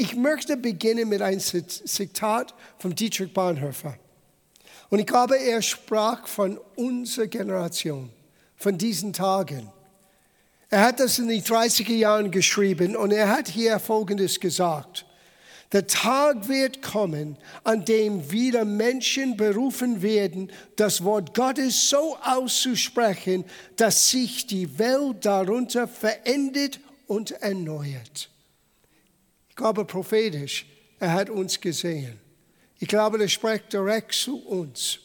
Ich möchte beginnen mit einem Zitat von Dietrich Bonhoeffer. Und ich glaube, er sprach von unserer Generation, von diesen Tagen. Er hat das in den 30er Jahren geschrieben und er hat hier Folgendes gesagt. Der Tag wird kommen, an dem wieder Menschen berufen werden, das Wort Gottes so auszusprechen, dass sich die Welt darunter verändert und erneuert. Glaube prophetisch, er hat uns gesehen. Ich glaube, er spricht direkt zu uns.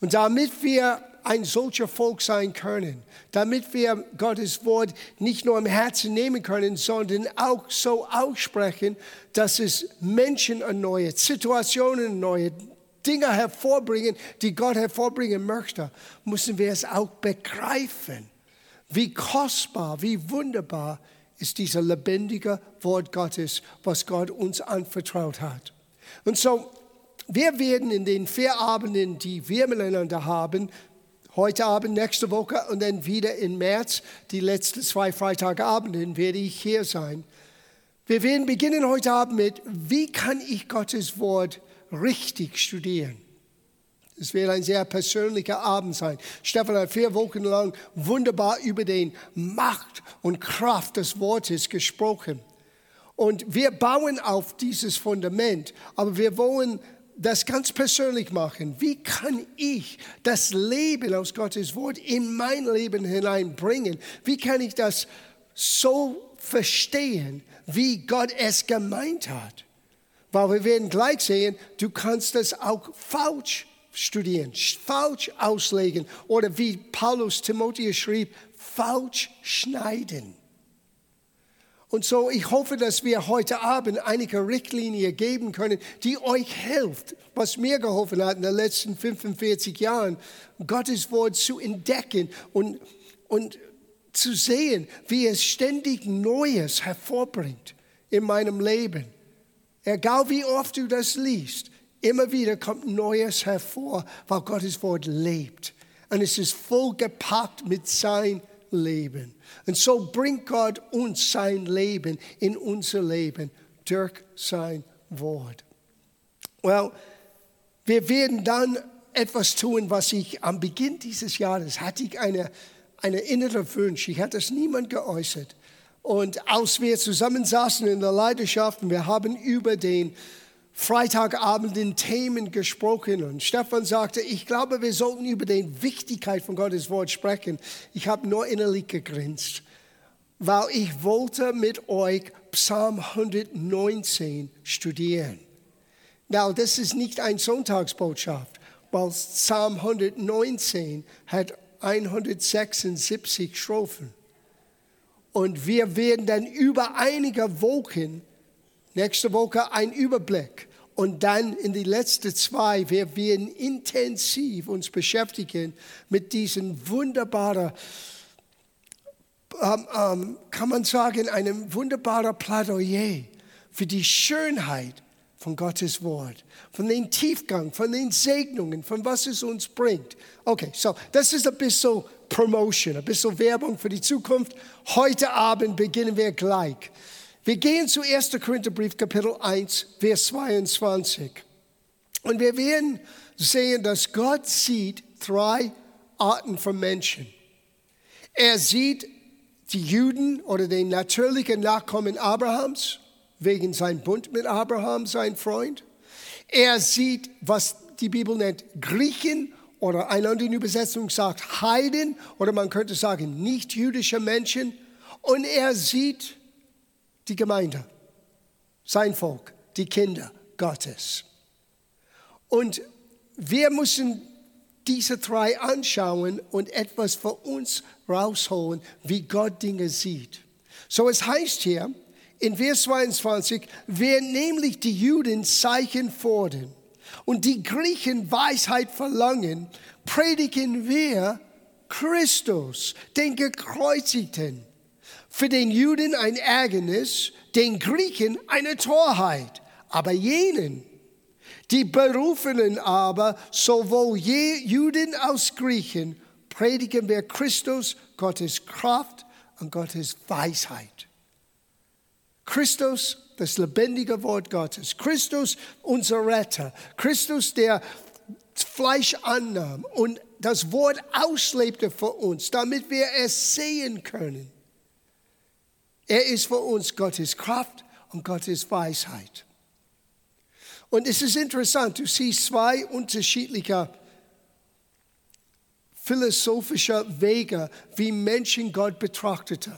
Und damit wir ein solcher Volk sein können, damit wir Gottes Wort nicht nur im Herzen nehmen können, sondern auch so aussprechen, dass es Menschen erneuert, Situationen erneuert, Dinge hervorbringen, die Gott hervorbringen möchte, müssen wir es auch begreifen. Wie kostbar, wie wunderbar ist dieser lebendige Wort Gottes, was Gott uns anvertraut hat. Und so, wir werden in den vier Abenden, die wir miteinander haben, heute Abend, nächste Woche und dann wieder im März, die letzten zwei Freitagabenden werde ich hier sein. Wir werden beginnen heute Abend mit, wie kann ich Gottes Wort richtig studieren? Es wird ein sehr persönlicher Abend sein. Stefan hat vier Wochen lang wunderbar über den Macht und Kraft des Wortes gesprochen. Und wir bauen auf dieses Fundament, aber wir wollen das ganz persönlich machen. Wie kann ich das Leben aus Gottes Wort in mein Leben hineinbringen? Wie kann ich das so verstehen, wie Gott es gemeint hat? Weil wir werden gleich sehen, du kannst das auch falsch studieren, falsch auslegen oder wie Paulus Timotheus schrieb, falsch schneiden. Und so, ich hoffe, dass wir heute Abend einige Richtlinie geben können, die euch hilft, was mir geholfen hat in den letzten 45 Jahren, Gottes Wort zu entdecken und, und zu sehen, wie es ständig Neues hervorbringt in meinem Leben. Egal wie oft du das liest, immer wieder kommt Neues hervor, weil Gottes Wort lebt. Und es ist vollgepackt mit sein Leben. Und so bringt Gott uns sein Leben in unser Leben durch sein Wort. Well, wir werden dann etwas tun, was ich am Beginn dieses Jahres hatte ich eine, eine innere Wunsch. Ich hatte es niemand geäußert. Und als wir zusammensaßen in der Leidenschaft, wir haben über den Freitagabend in Themen gesprochen und Stefan sagte, ich glaube, wir sollten über die Wichtigkeit von Gottes Wort sprechen. Ich habe nur innerlich gegrinst, weil ich wollte mit euch Psalm 119 studieren. Now, das ist nicht eine Sonntagsbotschaft, weil Psalm 119 hat 176 Strophen. Und wir werden dann über einige Wochen Nächste Woche ein Überblick. Und dann in die letzten zwei, wir werden intensiv uns beschäftigen mit diesen wunderbaren, ähm, ähm, kann man sagen, einem wunderbaren Plädoyer für die Schönheit von Gottes Wort, von den Tiefgang, von den Segnungen, von was es uns bringt. Okay, so das ist ein bisschen Promotion, ein bisschen Werbung für die Zukunft. Heute Abend beginnen wir gleich. Wir gehen zu 1. Korintherbrief, Kapitel 1, Vers 22. Und wir werden sehen, dass Gott sieht drei Arten von Menschen. Er sieht die Juden oder den natürlichen Nachkommen Abrahams, wegen sein Bund mit Abraham, sein Freund. Er sieht, was die Bibel nennt, Griechen oder eine andere Übersetzung sagt Heiden oder man könnte sagen nicht jüdische Menschen. Und er sieht die Gemeinde, sein Volk, die Kinder Gottes. Und wir müssen diese drei anschauen und etwas für uns rausholen, wie Gott Dinge sieht. So es heißt hier in Vers 22, wer nämlich die Juden Zeichen fordern und die Griechen Weisheit verlangen, predigen wir Christus, den Gekreuzigten für den Juden ein Ärgernis, den Griechen eine Torheit, aber jenen, die Berufenen aber, sowohl Juden als Griechen, predigen wir Christus, Gottes Kraft und Gottes Weisheit. Christus, das lebendige Wort Gottes. Christus, unser Retter. Christus, der Fleisch annahm und das Wort auslebte für uns, damit wir es sehen können. Er ist für uns Gottes Kraft und Gottes Weisheit. Und es ist interessant, du siehst zwei unterschiedliche philosophische Wege, wie Menschen Gott betrachteten.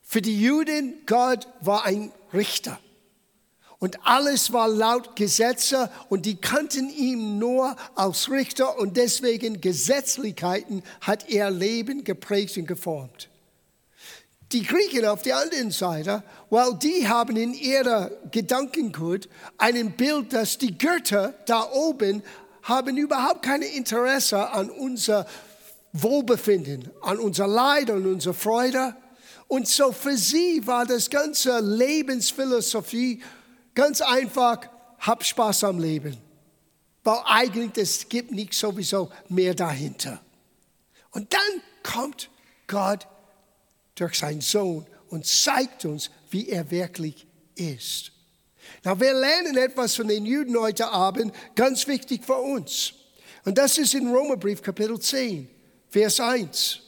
Für die Juden, Gott war ein Richter. Und alles war laut Gesetze und die kannten ihn nur als Richter und deswegen Gesetzlichkeiten hat er Leben geprägt und geformt. Die Griechen auf der anderen Seite, weil die haben in ihrer Gedankengut ein Bild, dass die Götter da oben haben überhaupt kein Interesse an unser Wohlbefinden, an unser Leid, an unsere Freude. Und so für sie war das ganze Lebensphilosophie ganz einfach, hab Spaß am Leben. Weil eigentlich es gibt nicht sowieso mehr dahinter. Und dann kommt Gott durch seinen Sohn und zeigt uns, wie er wirklich ist. Na, wir lernen etwas von den Juden heute Abend, ganz wichtig für uns. Und das ist in Römerbrief Kapitel 10, Vers 1.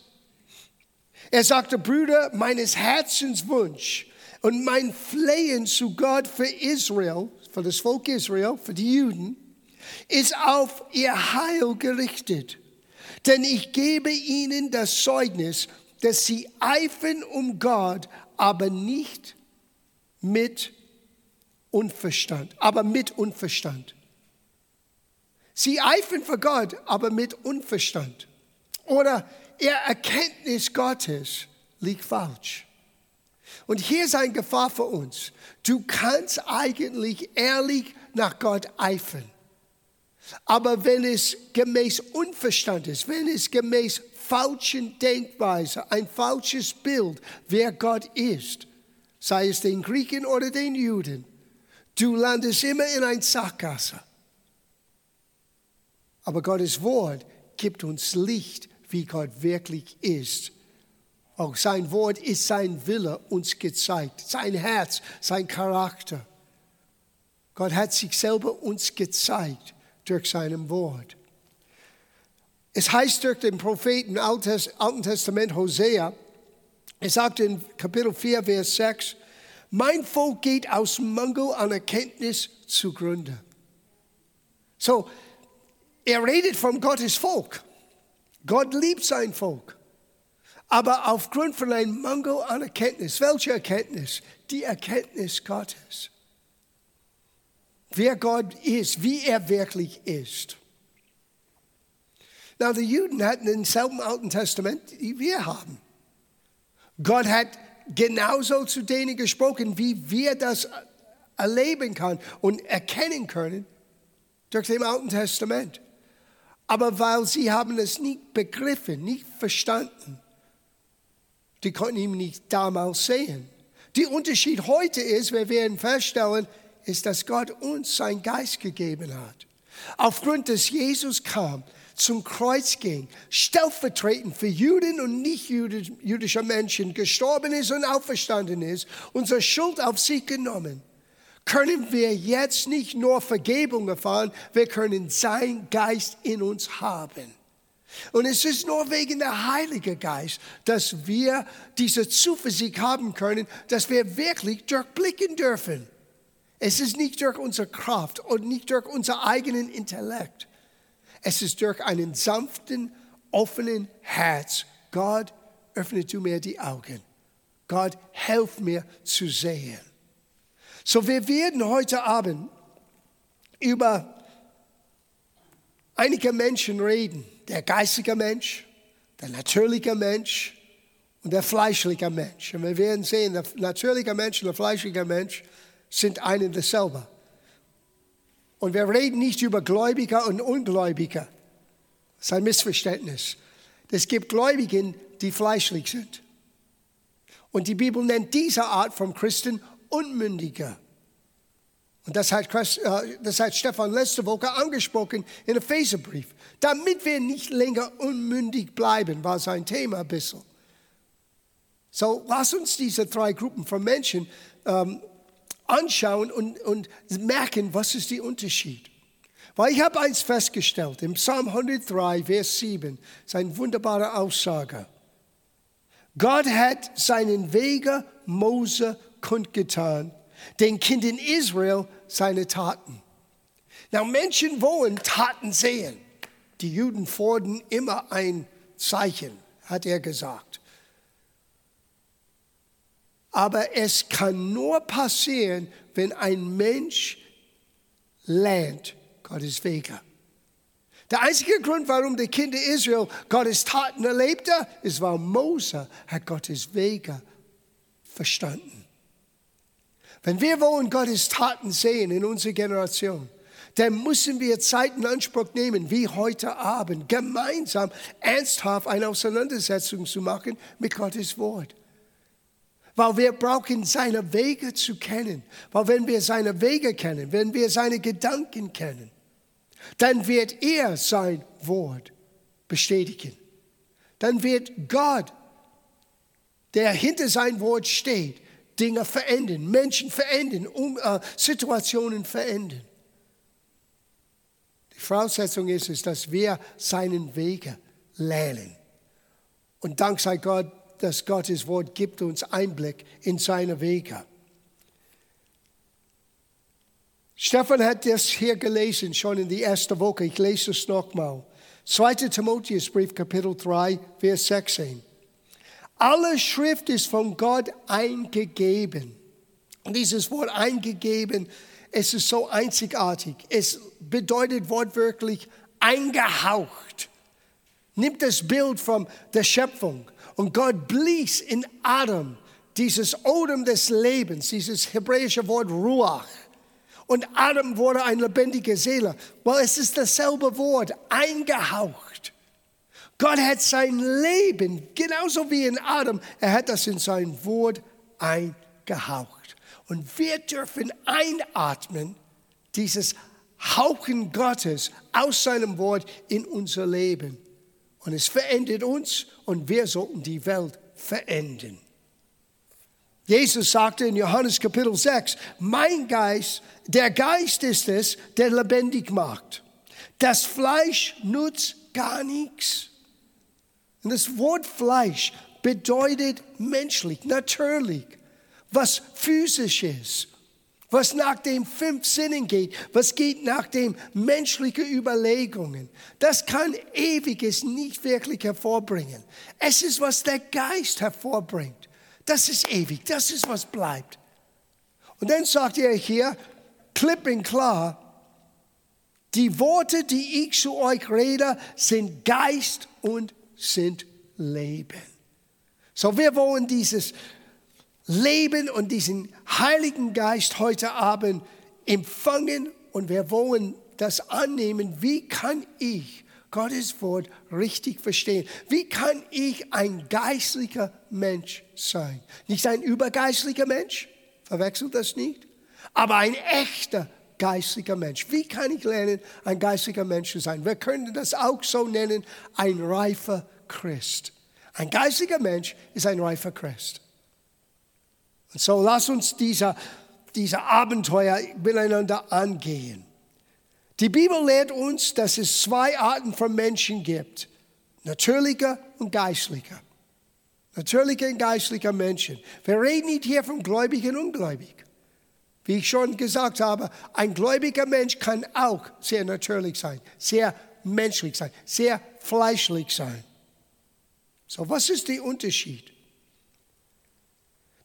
Er sagte, Brüder, meines Herzens Wunsch und mein Flehen zu Gott für Israel, für das Volk Israel, für die Juden, ist auf ihr Heil gerichtet. Denn ich gebe ihnen das Zeugnis, dass sie eifern um Gott, aber nicht mit Unverstand, aber mit Unverstand. Sie eifern für Gott, aber mit Unverstand. Oder ihr Erkenntnis Gottes liegt falsch. Und hier ist eine Gefahr für uns. Du kannst eigentlich ehrlich nach Gott eifern. Aber wenn es gemäß Unverstand ist, wenn es gemäß falschen Denkweise, ein falsches Bild, wer Gott ist, sei es den Griechen oder den Juden, du landest immer in ein Sackgasse. Aber Gottes Wort gibt uns Licht, wie Gott wirklich ist. Auch sein Wort ist sein Wille uns gezeigt, sein Herz, sein Charakter. Gott hat sich selber uns gezeigt durch sein Wort. Es heißt durch den Propheten im Alten Testament Hosea, er sagt in Kapitel 4, Vers 6, mein Volk geht aus Mangel an Erkenntnis zugrunde. So, er redet von Gottes Volk. Gott liebt sein Volk. Aber aufgrund von einem Mangel an Erkenntnis, welche Erkenntnis? Die Erkenntnis Gottes. Wer Gott ist, wie er wirklich ist. Na, die Juden hatten denselben Alten Testament, wie wir haben. Gott hat genauso zu denen gesprochen, wie wir das erleben können und erkennen können durch dem Alten Testament. Aber weil sie haben es nicht begriffen, nicht verstanden, die konnten ihn nicht damals sehen. Der Unterschied heute ist, wir werden feststellen, ist, dass Gott uns seinen Geist gegeben hat. Aufgrund des Jesus kam, zum Kreuz ging, stellvertretend für Juden und nicht jüdische Menschen gestorben ist und auferstanden ist, unsere Schuld auf sich genommen, können wir jetzt nicht nur Vergebung erfahren, wir können sein Geist in uns haben. Und es ist nur wegen der Heilige Geist, dass wir diese Zuversicht haben können, dass wir wirklich durchblicken dürfen. Es ist nicht durch unsere Kraft und nicht durch unser eigenen Intellekt. Es ist durch einen sanften, offenen Herz. Gott, öffne du mir die Augen. Gott, helf mir zu sehen. So, wir werden heute Abend über einige Menschen reden. Der geistige Mensch, der natürliche Mensch und der fleischliche Mensch. Und wir werden sehen, der natürliche Mensch und der fleischliche Mensch sind ein und dasselbe. Und wir reden nicht über Gläubige und Ungläubige. Das ist ein Missverständnis. Es gibt Gläubigen, die fleischlich sind. Und die Bibel nennt diese Art von Christen Unmündige. Und das hat, äh, das hat Stefan letzte Woche angesprochen in Epheserbrief. Damit wir nicht länger unmündig bleiben, war sein Thema ein bisschen. So, lass uns diese drei Gruppen von Menschen ähm, anschauen und, und merken, was ist der Unterschied. Weil ich habe eins festgestellt, im Psalm 103, Vers 7, ist eine wunderbare Aussage. Gott hat seinen Wege Mose kundgetan, den Kindern Israel seine Taten. Now, Menschen wollen Taten sehen. Die Juden fordern immer ein Zeichen, hat er gesagt. Aber es kann nur passieren, wenn ein Mensch lernt Gottes Wege. Der einzige Grund, warum die Kinder Israel Gottes Taten erlebte, ist, weil Mose hat Gottes Wege verstanden. Wenn wir wollen Gottes Taten sehen in unserer Generation, dann müssen wir Zeit in Anspruch nehmen, wie heute Abend, gemeinsam ernsthaft eine Auseinandersetzung zu machen mit Gottes Wort. Weil wir brauchen seine Wege zu kennen. Weil wenn wir seine Wege kennen, wenn wir seine Gedanken kennen, dann wird er sein Wort bestätigen. Dann wird Gott, der hinter sein Wort steht, Dinge verändern, Menschen verändern, um, äh, Situationen verändern. Die Voraussetzung ist es, dass wir seinen Wege lernen. Und dank sei Gott, dass Gottes Wort gibt uns Einblick in seine Wege. Stefan hat das hier gelesen, schon in die erste Woche. Ich lese es nochmal. 2. Timotheusbrief, Kapitel 3, Vers 16. Alle Schrift ist von Gott eingegeben. Und dieses Wort eingegeben, es ist so einzigartig. Es bedeutet wortwörtlich eingehaucht. Nimmt das Bild von der Schöpfung und Gott blies in Adam dieses Odem des Lebens, dieses hebräische Wort Ruach. Und Adam wurde eine lebendige Seele, weil es ist dasselbe Wort, eingehaucht. Gott hat sein Leben, genauso wie in Adam, er hat das in sein Wort eingehaucht. Und wir dürfen einatmen, dieses Hauchen Gottes aus seinem Wort in unser Leben. Und es verändert uns und wir sollten die Welt verändern. Jesus sagte in Johannes Kapitel 6, mein Geist, der Geist ist es, der lebendig macht. Das Fleisch nutzt gar nichts. Und das Wort Fleisch bedeutet menschlich, natürlich, was physisch ist, was nach den fünf Sinnen geht, was geht nach den menschlichen Überlegungen. Das kann Ewiges nicht wirklich hervorbringen. Es ist, was der Geist hervorbringt. Das ist ewig, das ist, was bleibt. Und dann sagt er hier, klipp und klar, die Worte, die ich zu euch rede, sind Geist und sind Leben. So, wir wollen dieses Leben und diesen Heiligen Geist heute Abend empfangen und wir wollen das annehmen. Wie kann ich Gottes Wort richtig verstehen. Wie kann ich ein geistlicher Mensch sein? Nicht ein übergeistlicher Mensch, verwechselt das nicht, aber ein echter geistlicher Mensch. Wie kann ich lernen, ein geistlicher Mensch zu sein? Wir können das auch so nennen, ein reifer Christ. Ein geistlicher Mensch ist ein reifer Christ. Und so lass uns dieser, dieser Abenteuer miteinander angehen. Die Bibel lehrt uns, dass es zwei Arten von Menschen gibt. Natürlicher und geistlicher. Natürlicher und geistlicher Menschen. Wir reden nicht hier von gläubig und ungläubig. Wie ich schon gesagt habe, ein gläubiger Mensch kann auch sehr natürlich sein, sehr menschlich sein, sehr fleischlich sein. So, was ist der Unterschied?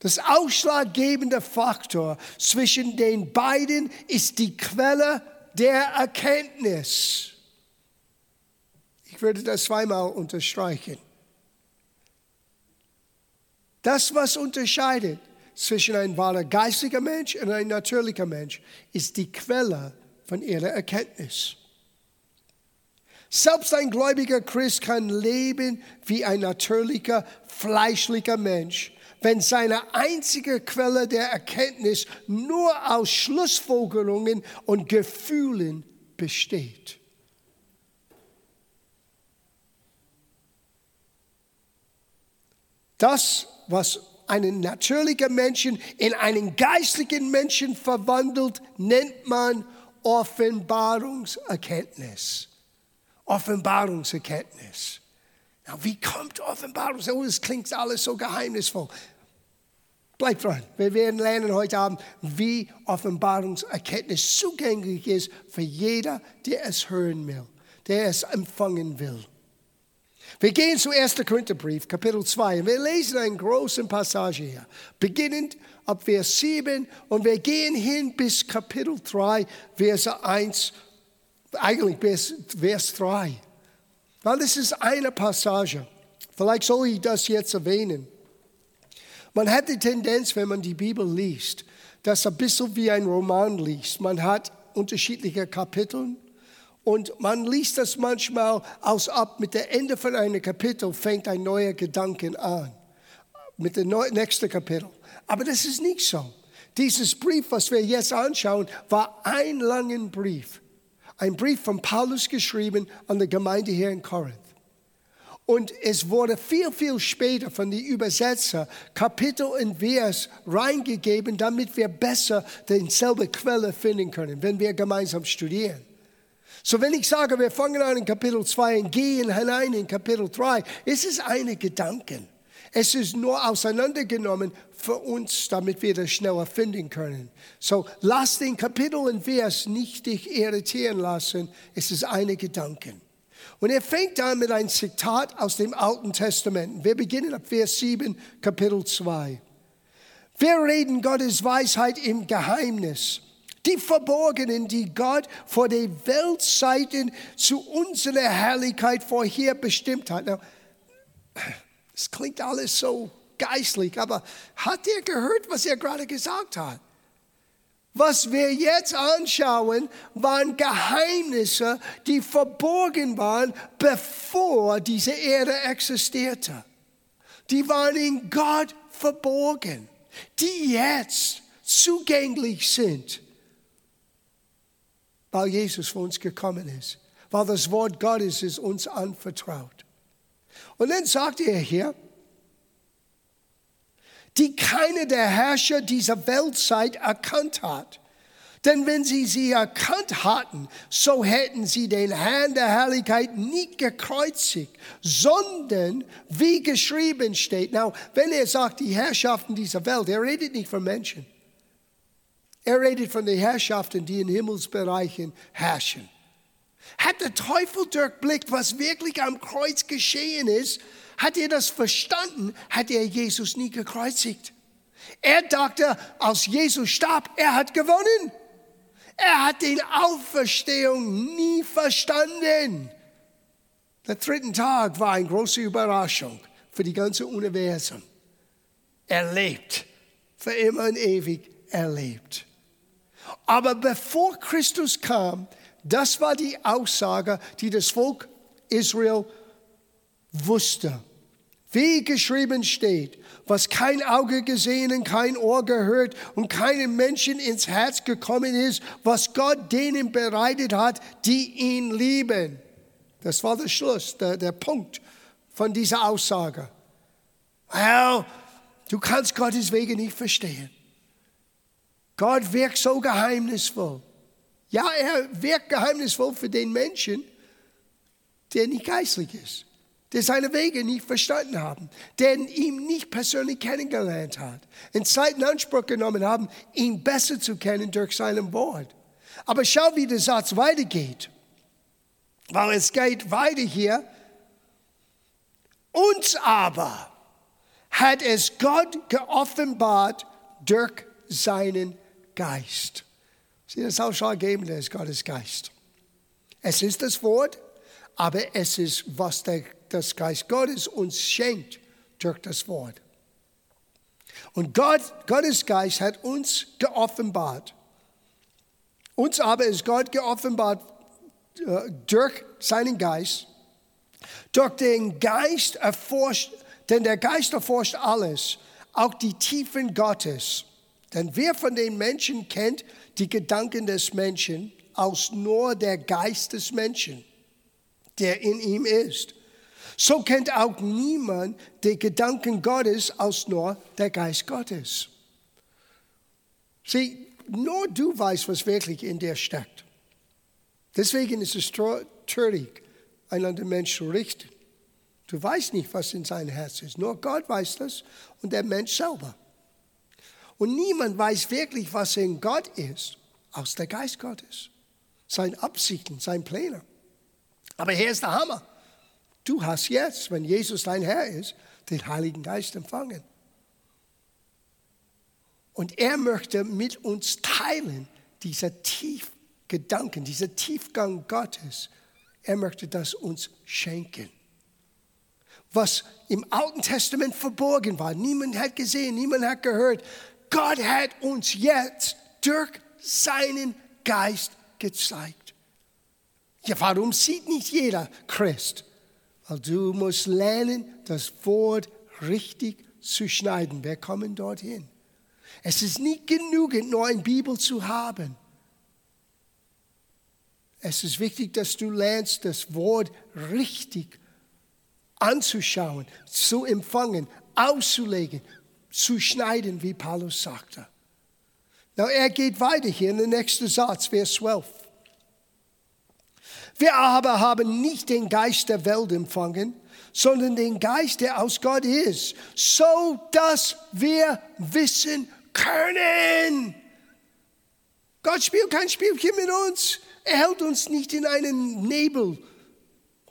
Das ausschlaggebende Faktor zwischen den beiden ist die Quelle der Erkenntnis. Ich würde das zweimal unterstreichen. Das, was unterscheidet zwischen einem wahren geistiger Mensch und einem natürlicher Mensch, ist die Quelle von ihrer Erkenntnis. Selbst ein gläubiger Christ kann leben wie ein natürlicher, fleischlicher Mensch, wenn seine einzige Quelle der Erkenntnis nur aus Schlussfolgerungen und Gefühlen besteht. Das, was einen natürlichen Menschen in einen geistlichen Menschen verwandelt, nennt man Offenbarungserkenntnis. Offenbarungserkenntnis. Na, wie kommt Offenbarung? Oh, das klingt alles so geheimnisvoll. Bleibt dran. Wir werden lernen heute Abend, wie Offenbarungserkenntnis zugänglich ist für jeder, der es hören will, der es empfangen will. Wir gehen zu 1. Korintherbrief, Kapitel 2. Wir lesen eine große Passage hier, beginnend ab Vers 7 und wir gehen hin bis Kapitel 3, Vers 1, eigentlich bis Vers 3. Weil das ist eine Passage. Vielleicht soll ich das jetzt erwähnen. Man hat die Tendenz, wenn man die Bibel liest, dass ein bisschen wie ein Roman liest. Man hat unterschiedliche Kapitel und man liest das manchmal aus ab. Mit dem Ende von einem Kapitel fängt ein neuer Gedanke an. Mit dem nächsten Kapitel. Aber das ist nicht so. Dieses Brief, was wir jetzt anschauen, war ein langer Brief. Ein Brief von Paulus geschrieben an die Gemeinde hier in Korinth. Und es wurde viel, viel später von den Übersetzer Kapitel und Vers reingegeben, damit wir besser dieselbe Quelle finden können, wenn wir gemeinsam studieren. So, wenn ich sage, wir fangen an in Kapitel 2 und gehen hinein in Kapitel 3, ist es eine Gedanken. Es ist nur auseinandergenommen für uns, damit wir das schneller finden können. So, lass den Kapitel und Vers nicht dich irritieren lassen. Es ist eine Gedanken. Und er fängt an mit einem Zitat aus dem Alten Testament. Wir beginnen ab Vers 7, Kapitel 2. Wir reden Gottes Weisheit im Geheimnis, die Verborgenen, die Gott vor den Weltzeiten zu unserer Herrlichkeit vorher bestimmt hat. Es klingt alles so geistlich, aber hat er gehört, was er gerade gesagt hat? Was wir jetzt anschauen, waren Geheimnisse, die verborgen waren, bevor diese Erde existierte. Die waren in Gott verborgen, die jetzt zugänglich sind, weil Jesus für uns gekommen ist, weil das Wort Gottes ist uns anvertraut. Und dann sagt er hier, die keine der Herrscher dieser Weltzeit erkannt hat. Denn wenn sie sie erkannt hatten, so hätten sie den Herrn der Herrlichkeit nicht gekreuzigt, sondern wie geschrieben steht. Now, wenn er sagt, die Herrschaften dieser Welt, er redet nicht von Menschen. Er redet von den Herrschaften, die in Himmelsbereichen herrschen. Hat der Teufel durchblickt, was wirklich am Kreuz geschehen ist, hat er das verstanden, hat er Jesus nie gekreuzigt. Er dachte, als Jesus starb, er hat gewonnen. Er hat die Auferstehung nie verstanden. Der dritte Tag war eine große Überraschung für die ganze Universum. Er lebt, für immer und ewig er lebt. Aber bevor Christus kam, das war die Aussage, die das Volk Israel wusste. Wie geschrieben steht, was kein Auge gesehen und kein Ohr gehört und keinem Menschen ins Herz gekommen ist, was Gott denen bereitet hat, die ihn lieben. Das war der Schluss, der, der Punkt von dieser Aussage. Well, du kannst Gottes Wege nicht verstehen. Gott wirkt so geheimnisvoll. Ja, er wirkt geheimnisvoll für den Menschen, der nicht geistlich ist, der seine Wege nicht verstanden haben, der ihn nicht persönlich kennengelernt hat, in Zeit in Anspruch genommen haben, ihn besser zu kennen durch sein Wort. Aber schau, wie der Satz weitergeht. Weil es geht weiter hier. Uns aber hat es Gott geoffenbart durch seinen Geist. Sie, das Ausschlaggebende ist Gottes Geist. Es ist das Wort, aber es ist, was der, das Geist Gottes uns schenkt durch das Wort. Und Gott, Gottes Geist hat uns geoffenbart. Uns aber ist Gott geoffenbart äh, durch seinen Geist. Durch den Geist erforscht, denn der Geist erforscht alles, auch die Tiefen Gottes. Denn wer von den Menschen kennt die Gedanken des Menschen als nur der Geist des Menschen, der in ihm ist? So kennt auch niemand die Gedanken Gottes als nur der Geist Gottes. Sieh, nur du weißt, was wirklich in dir steckt. Deswegen ist es traurig, einander Mensch zu richten. Du weißt nicht, was in seinem Herz ist. Nur Gott weiß das und der Mensch selber. Und niemand weiß wirklich, was in Gott ist, aus der Geist Gottes. Seine Absichten, seine Pläne. Aber hier ist der Hammer. Du hast jetzt, wenn Jesus dein Herr ist, den Heiligen Geist empfangen. Und er möchte mit uns teilen, dieser Tiefgedanken, dieser Tiefgang Gottes. Er möchte das uns schenken. Was im Alten Testament verborgen war, niemand hat gesehen, niemand hat gehört. Gott hat uns jetzt durch seinen Geist gezeigt. Ja, warum sieht nicht jeder Christ? Weil du musst lernen, das Wort richtig zu schneiden. Wir kommen dorthin. Es ist nicht genügend, nur eine Bibel zu haben. Es ist wichtig, dass du lernst, das Wort richtig anzuschauen, zu empfangen, auszulegen, zu schneiden, wie Paulus sagte. Now, er geht weiter hier in den nächsten Satz, Vers 12. Wir aber haben nicht den Geist der Welt empfangen, sondern den Geist, der aus Gott ist, so dass wir wissen können. Gott spielt kein Spielchen mit uns. Er hält uns nicht in einen Nebel.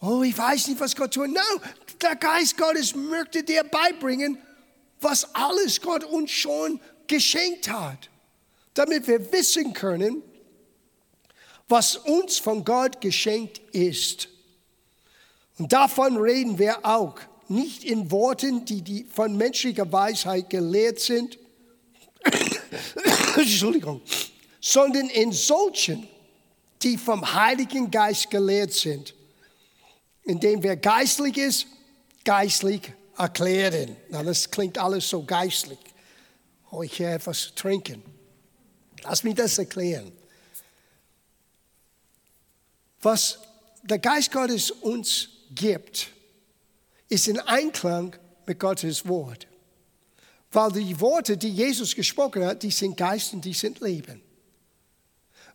Oh, ich weiß nicht, was Gott tut. Nein, der Geist Gottes möchte dir beibringen, was alles Gott uns schon geschenkt hat, damit wir wissen können, was uns von Gott geschenkt ist. Und davon reden wir auch, nicht in Worten, die, die von menschlicher Weisheit gelehrt sind, Entschuldigung, sondern in solchen, die vom Heiligen Geist gelehrt sind, indem wer geistlich ist, geistlich erklären. Na, das klingt alles so geistlich. Oh, ich hier etwas trinken. Lass mich das erklären. Was der Geist Gottes uns gibt, ist in Einklang mit Gottes Wort. Weil die Worte, die Jesus gesprochen hat, die sind Geist und die sind Leben.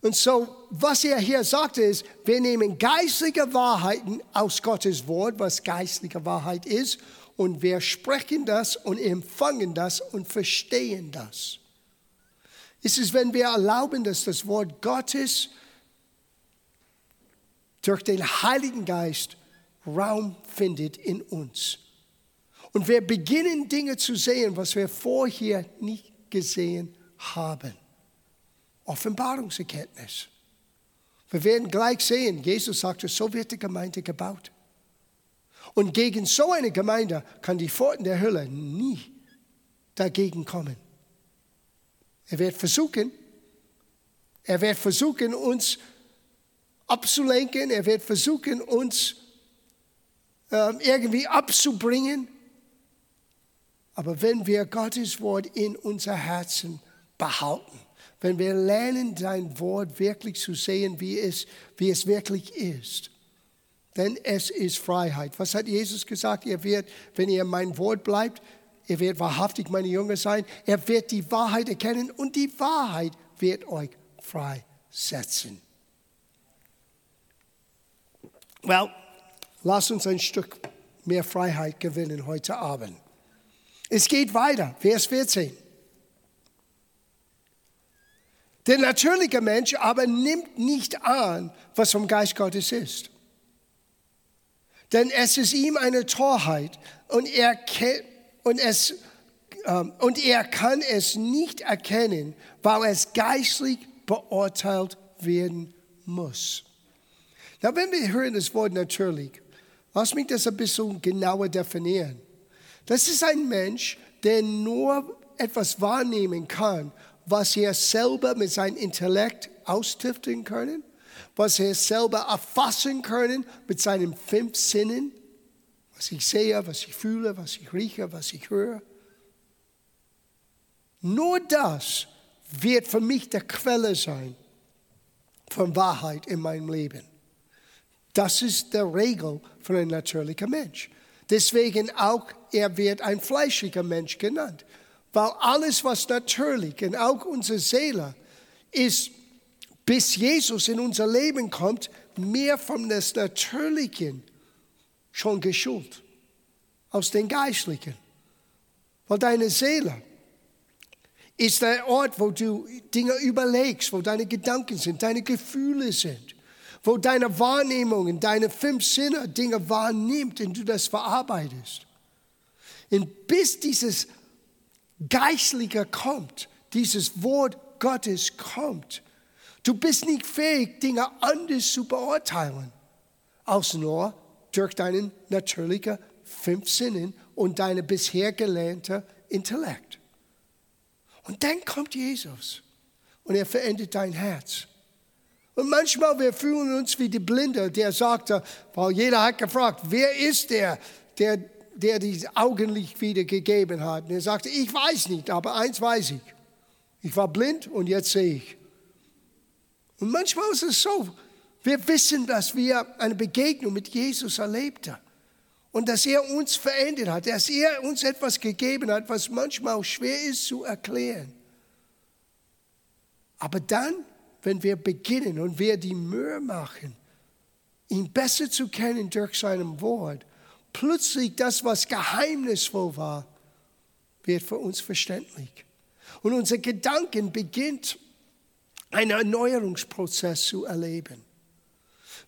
Und so, was er hier sagte, ist, wir nehmen geistliche Wahrheiten aus Gottes Wort, was geistliche Wahrheit ist, und wir sprechen das und empfangen das und verstehen das. Es ist, wenn wir erlauben, dass das Wort Gottes durch den Heiligen Geist Raum findet in uns. Und wir beginnen Dinge zu sehen, was wir vorher nicht gesehen haben. Offenbarungserkenntnis. Wir werden gleich sehen, Jesus sagte, so wird die Gemeinde gebaut. Und gegen so eine Gemeinde kann die Pforten der Hölle nie dagegen kommen. Er wird versuchen, er wird versuchen, uns abzulenken, er wird versuchen, uns äh, irgendwie abzubringen. Aber wenn wir Gottes Wort in unser Herzen behalten, wenn wir lernen, dein Wort wirklich zu sehen, wie es, wie es wirklich ist. Denn es ist Freiheit. Was hat Jesus gesagt? Er wird, wenn ihr mein Wort bleibt, er wird wahrhaftig meine Jünger sein. Er wird die Wahrheit erkennen und die Wahrheit wird euch freisetzen. Well, lass uns ein Stück mehr Freiheit gewinnen heute Abend. Es geht weiter, Vers 14. Der natürliche Mensch aber nimmt nicht an, was vom Geist Gottes ist. Denn es ist ihm eine Torheit und er, und, es, ähm, und er kann es nicht erkennen, weil es geistlich beurteilt werden muss. Na, wenn wir hören das Wort natürlich, lass mich das ein bisschen genauer definieren. Das ist ein Mensch, der nur etwas wahrnehmen kann, was er selber mit seinem Intellekt austiften können, was er selber erfassen können mit seinen fünf Sinnen, was ich sehe, was ich fühle, was ich rieche, was ich höre. Nur das wird für mich der Quelle sein von Wahrheit in meinem Leben. Das ist der Regel für ein natürlicher Mensch. Deswegen auch, er wird ein fleischiger Mensch genannt. Weil alles, was natürlich und auch unsere Seele ist, bis Jesus in unser Leben kommt, mehr von des Natürlichen schon geschult, aus den Geistlichen. Weil deine Seele ist der Ort, wo du Dinge überlegst, wo deine Gedanken sind, deine Gefühle sind, wo deine Wahrnehmungen, deine fünf Sinne Dinge wahrnimmt und du das verarbeitest. Und bis dieses Geistliche kommt, dieses Wort Gottes kommt, du bist nicht fähig, Dinge anders zu beurteilen, als nur durch deinen natürlichen fünf Sinnen und deine bisher gelernte Intellekt. Und dann kommt Jesus und er verändert dein Herz. Und manchmal wir fühlen uns wie die Blinde, der sagte, weil jeder hat gefragt, wer ist der, der, der die Augenlicht wieder gegeben hat? Und er sagte, ich weiß nicht, aber eins weiß ich. Ich war blind und jetzt sehe ich. Und manchmal ist es so, wir wissen, dass wir eine Begegnung mit Jesus erlebten und dass er uns verändert hat, dass er uns etwas gegeben hat, was manchmal schwer ist zu erklären. Aber dann, wenn wir beginnen und wir die Mühe machen, ihn besser zu kennen durch seinem Wort, plötzlich das, was geheimnisvoll war, wird für uns verständlich. Und unser Gedanken beginnt, einen Erneuerungsprozess zu erleben.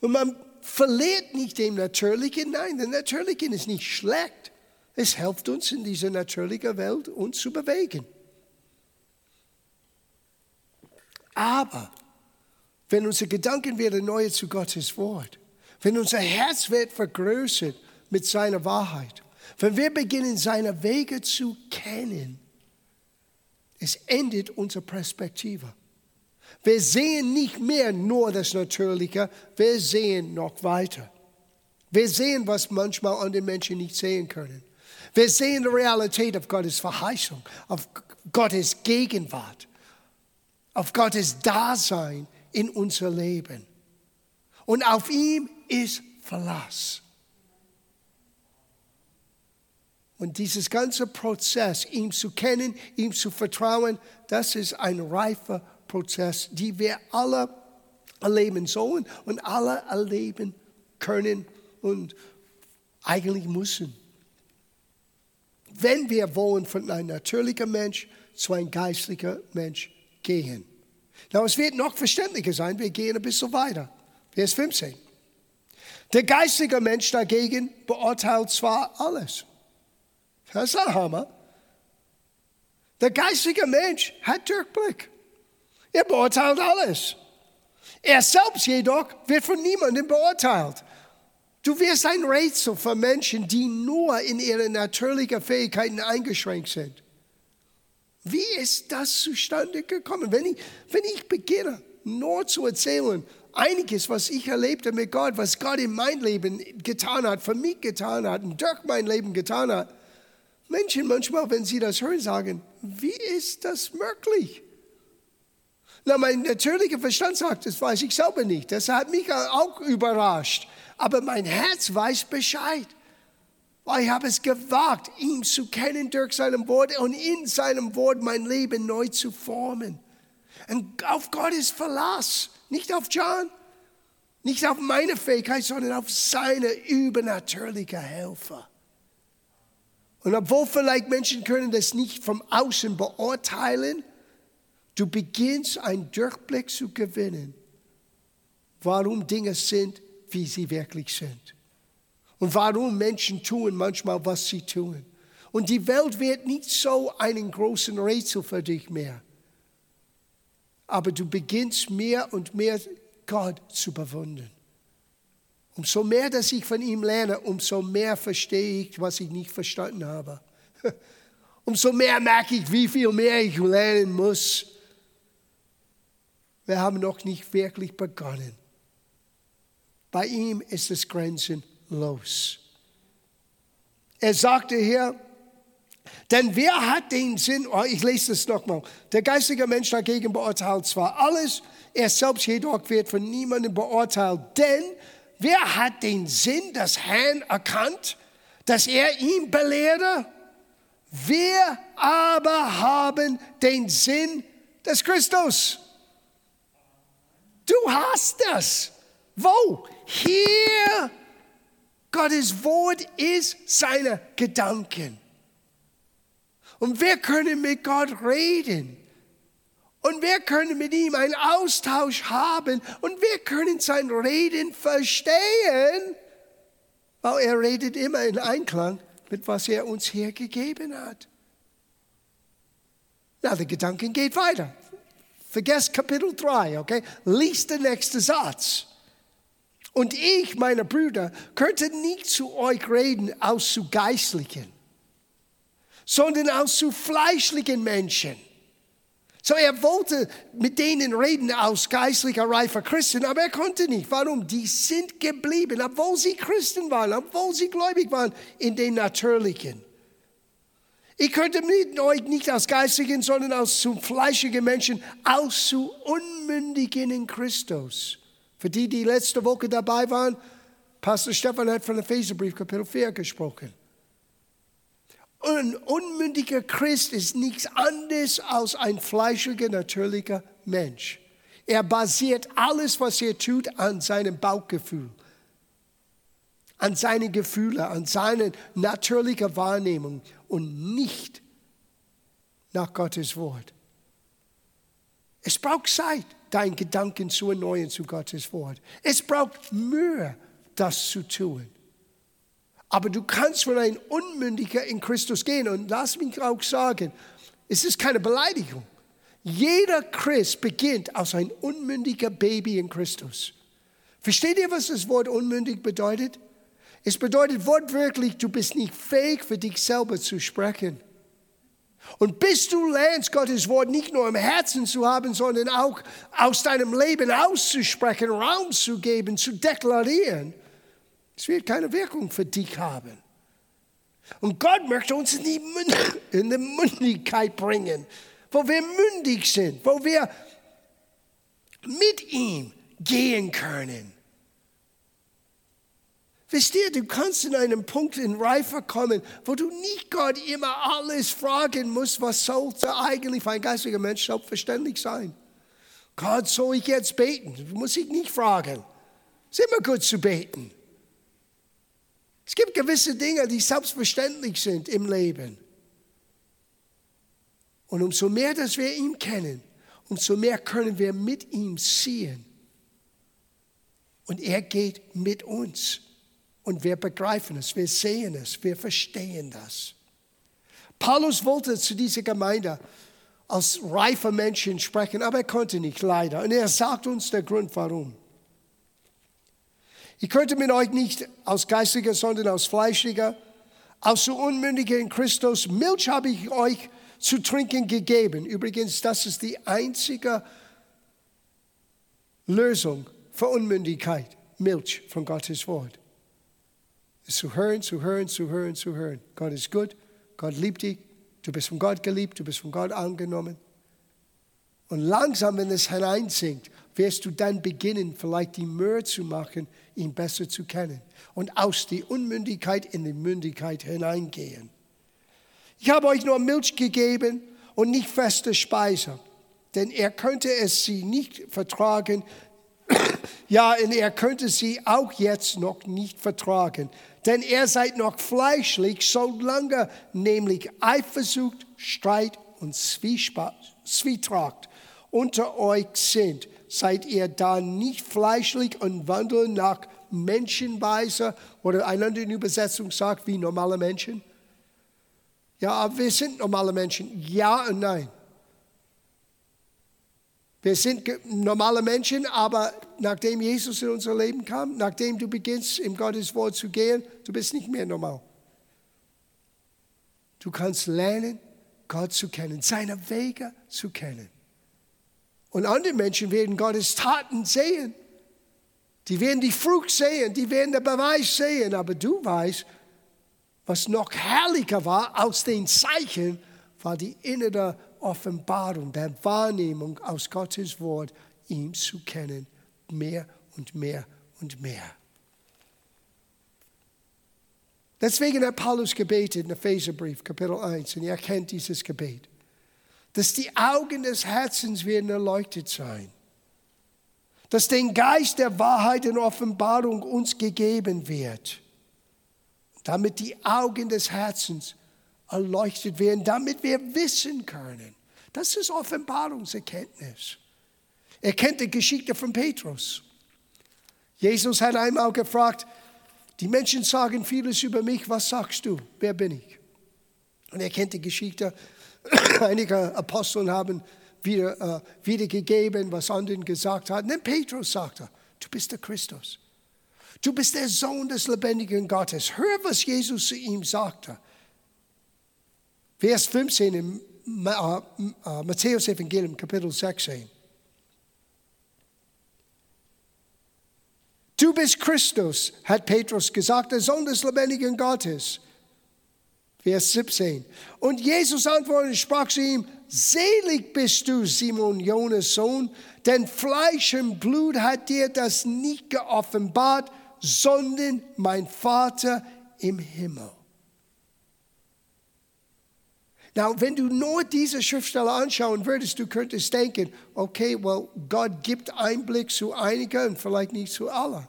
Und man verliert nicht dem Natürlichen. Nein, der Natürliche ist nicht schlecht. Es hilft uns in dieser natürlichen Welt, uns zu bewegen. Aber wenn unsere Gedanken werden neu zu Gottes Wort, wenn unser Herz wird vergrößert mit seiner Wahrheit, wenn wir beginnen, seine Wege zu kennen, es endet unsere Perspektive. Wir sehen nicht mehr nur das Natürliche, wir sehen noch weiter. Wir sehen, was manchmal andere Menschen nicht sehen können. Wir sehen die Realität auf Gottes Verheißung, auf Gottes Gegenwart, auf Gottes Dasein in unser Leben. Und auf ihm ist Verlass. Und dieses ganze Prozess, ihm zu kennen, ihm zu vertrauen, das ist ein reifer Prozess. Die wir alle erleben sollen und alle erleben können und eigentlich müssen. Wenn wir wollen von einem natürlichen Mensch zu einem geistlichen Mensch gehen. Na, es wird noch verständlicher sein, wir gehen ein bisschen weiter. Vers 15. Der geistige Mensch dagegen beurteilt zwar alles. Das ist ein Hammer. Der geistige Mensch hat Durchblick. Er beurteilt alles. Er selbst jedoch wird von niemandem beurteilt. Du wirst ein Rätsel für Menschen, die nur in ihren natürlichen Fähigkeiten eingeschränkt sind. Wie ist das zustande gekommen? Wenn ich, wenn ich beginne, nur zu erzählen, einiges, was ich erlebte mit Gott, was Gott in mein Leben getan hat, für mich getan hat und durch mein Leben getan hat, Menschen manchmal, wenn sie das hören, sagen, wie ist das möglich? Na, mein natürlicher Verstand sagt, das weiß ich selber nicht. Das hat mich auch überrascht. Aber mein Herz weiß Bescheid. Weil ich habe es gewagt, ihn zu kennen durch seinem Wort und in seinem Wort mein Leben neu zu formen. Und auf Gottes Verlass, nicht auf John, nicht auf meine Fähigkeit, sondern auf seine übernatürliche Helfer. Und obwohl vielleicht Menschen können das nicht vom Außen beurteilen, Du beginnst einen Durchblick zu gewinnen, warum Dinge sind, wie sie wirklich sind. Und warum Menschen tun manchmal, was sie tun. Und die Welt wird nicht so einen großen Rätsel für dich mehr. Aber du beginnst mehr und mehr Gott zu bewundern. Umso mehr, dass ich von ihm lerne, umso mehr verstehe ich, was ich nicht verstanden habe. Umso mehr merke ich, wie viel mehr ich lernen muss. Wir haben noch nicht wirklich begonnen. Bei ihm ist es grenzenlos. Er sagte hier, denn wer hat den Sinn, oh, ich lese es nochmal, der geistige Mensch dagegen beurteilt zwar alles, er selbst jedoch wird von niemandem beurteilt, denn wer hat den Sinn des Herrn erkannt, dass er ihn belehre? Wir aber haben den Sinn des Christus. Du hast das. Wo? Hier. Gottes Wort ist seine Gedanken. Und wir können mit Gott reden. Und wir können mit ihm einen Austausch haben. Und wir können sein Reden verstehen. Weil er redet immer in Einklang mit was er uns hier gegeben hat. Na, der Gedanken geht weiter. Vergesst Kapitel 3, okay? Lies den nächsten Satz. Und ich, meine Brüder, könnte nicht zu euch reden aus zu geistlichen, sondern aus zu fleischlichen Menschen. So er wollte mit denen reden aus geistlicher reifer Christen, aber er konnte nicht. Warum? Die sind geblieben, obwohl sie Christen waren, obwohl sie gläubig waren, in den natürlichen. Ich könnte mit euch nicht als Geistigen, sondern als zu fleischigen Menschen, aus zu Unmündigen in Christus. Für die, die letzte Woche dabei waren, Pastor Stefan hat von Epheserbrief Kapitel 4 gesprochen. Ein unmündiger Christ ist nichts anderes als ein fleischiger, natürlicher Mensch. Er basiert alles, was er tut, an seinem Bauchgefühl an seine Gefühle, an seine natürliche Wahrnehmung und nicht nach Gottes Wort. Es braucht Zeit, deinen Gedanken zu erneuern zu Gottes Wort. Es braucht Mühe, das zu tun. Aber du kannst von einem Unmündiger in Christus gehen. Und lass mich auch sagen, es ist keine Beleidigung. Jeder Christ beginnt als ein unmündiger Baby in Christus. Versteht ihr, was das Wort unmündig bedeutet? Es bedeutet wortwörtlich, du bist nicht fähig, für dich selber zu sprechen. Und bis du lernst, Gottes Wort nicht nur im Herzen zu haben, sondern auch aus deinem Leben auszusprechen, Raum zu geben, zu deklarieren, es wird keine Wirkung für dich haben. Und Gott möchte uns in die, Münd in die Mündigkeit bringen, wo wir mündig sind, wo wir mit ihm gehen können. Wisst ihr, du kannst in einen Punkt in Reife kommen, wo du nicht Gott immer alles fragen musst, was sollte eigentlich für ein geistiger Mensch selbstverständlich sein. Gott, soll ich jetzt beten? Du musst dich nicht fragen. Es ist immer gut zu beten. Es gibt gewisse Dinge, die selbstverständlich sind im Leben. Und umso mehr, dass wir ihn kennen, umso mehr können wir mit ihm ziehen. Und er geht mit uns. Und wir begreifen es, wir sehen es, wir verstehen das. Paulus wollte zu dieser Gemeinde als reifer Menschen sprechen, aber er konnte nicht, leider. Und er sagt uns der Grund, warum. Ich könnte mit euch nicht aus geistiger, sondern aus fleischiger, aus so unmündiger in Christus, Milch habe ich euch zu trinken gegeben. Übrigens, das ist die einzige Lösung für Unmündigkeit, Milch von Gottes Wort zu hören, zu hören, zu hören, zu hören. Gott ist gut, Gott liebt dich, du bist von Gott geliebt, du bist von Gott angenommen. Und langsam, wenn es hineinsinkt, wirst du dann beginnen, vielleicht die Mühe zu machen, ihn besser zu kennen. Und aus der Unmündigkeit in die Mündigkeit hineingehen. Ich habe euch nur Milch gegeben und nicht feste Speise, denn er könnte es sie nicht vertragen. ja, und er könnte sie auch jetzt noch nicht vertragen, denn ihr seid noch fleischlich, solange nämlich Eifersucht, Streit und Zwietracht unter euch sind. Seid ihr da nicht fleischlich und wandeln nach Menschenweise oder eine andere Übersetzung sagt wie normale Menschen? Ja, aber wir sind normale Menschen. Ja und nein. Wir sind normale Menschen, aber nachdem Jesus in unser Leben kam, nachdem du beginnst, im Gottes Wort zu gehen, du bist nicht mehr normal. Du kannst lernen, Gott zu kennen, seine Wege zu kennen. Und andere Menschen werden Gottes Taten sehen. Die werden die Frucht sehen, die werden den Beweis sehen, aber du weißt, was noch herrlicher war als den Zeichen, war die innere Offenbarung, der Wahrnehmung aus Gottes Wort, ihn zu kennen, mehr und mehr und mehr. Deswegen hat Paulus gebetet in Epheserbrief, Kapitel 1, und ihr kennt dieses Gebet, dass die Augen des Herzens werden erleuchtet sein, dass den Geist der Wahrheit und Offenbarung uns gegeben wird, damit die Augen des Herzens erleuchtet werden, damit wir wissen können. Das ist Offenbarungserkenntnis. Er kennt die Geschichte von Petrus. Jesus hat einmal gefragt, die Menschen sagen vieles über mich, was sagst du? Wer bin ich? Und er kennt die Geschichte. Einige Aposteln haben wieder, äh, wiedergegeben, was anderen gesagt haben. Und Petrus sagte, du bist der Christus. Du bist der Sohn des lebendigen Gottes. Hör, was Jesus zu ihm sagte. Vers 15 im äh, äh, Matthäus Evangelium, Kapitel 16. Du bist Christus, hat Petrus gesagt, der Sohn des lebendigen Gottes. Vers 17. Und Jesus antwortete und sprach zu ihm, selig bist du, Simon Jonas Sohn, denn Fleisch und Blut hat dir das nicht geoffenbart, sondern mein Vater im Himmel. Now, wenn du nur diese Schriftstelle anschauen würdest, du könntest denken, okay, well, Gott gibt Einblick zu einigen und vielleicht nicht zu allen.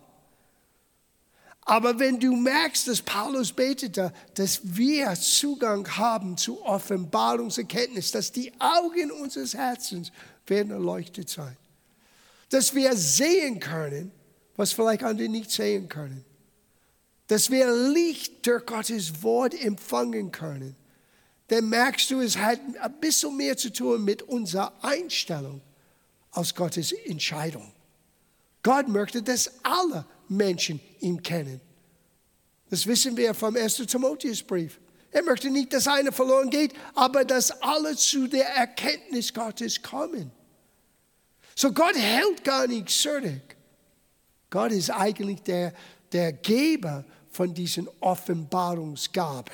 Aber wenn du merkst, dass Paulus betete, dass wir Zugang haben zu Offenbarungserkenntnis, dass die Augen unseres Herzens werden erleuchtet sein, dass wir sehen können, was vielleicht andere nicht sehen können, dass wir Licht durch Gottes Wort empfangen können, dann merkst du, es hat ein bisschen mehr zu tun mit unserer Einstellung als Gottes Entscheidung. Gott möchte, dass alle Menschen ihn kennen. Das wissen wir vom 1. Timotheusbrief. Er möchte nicht, dass einer verloren geht, aber dass alle zu der Erkenntnis Gottes kommen. So Gott hält gar nichts zurück. Gott ist eigentlich der, der Geber von diesen Offenbarungsgaben.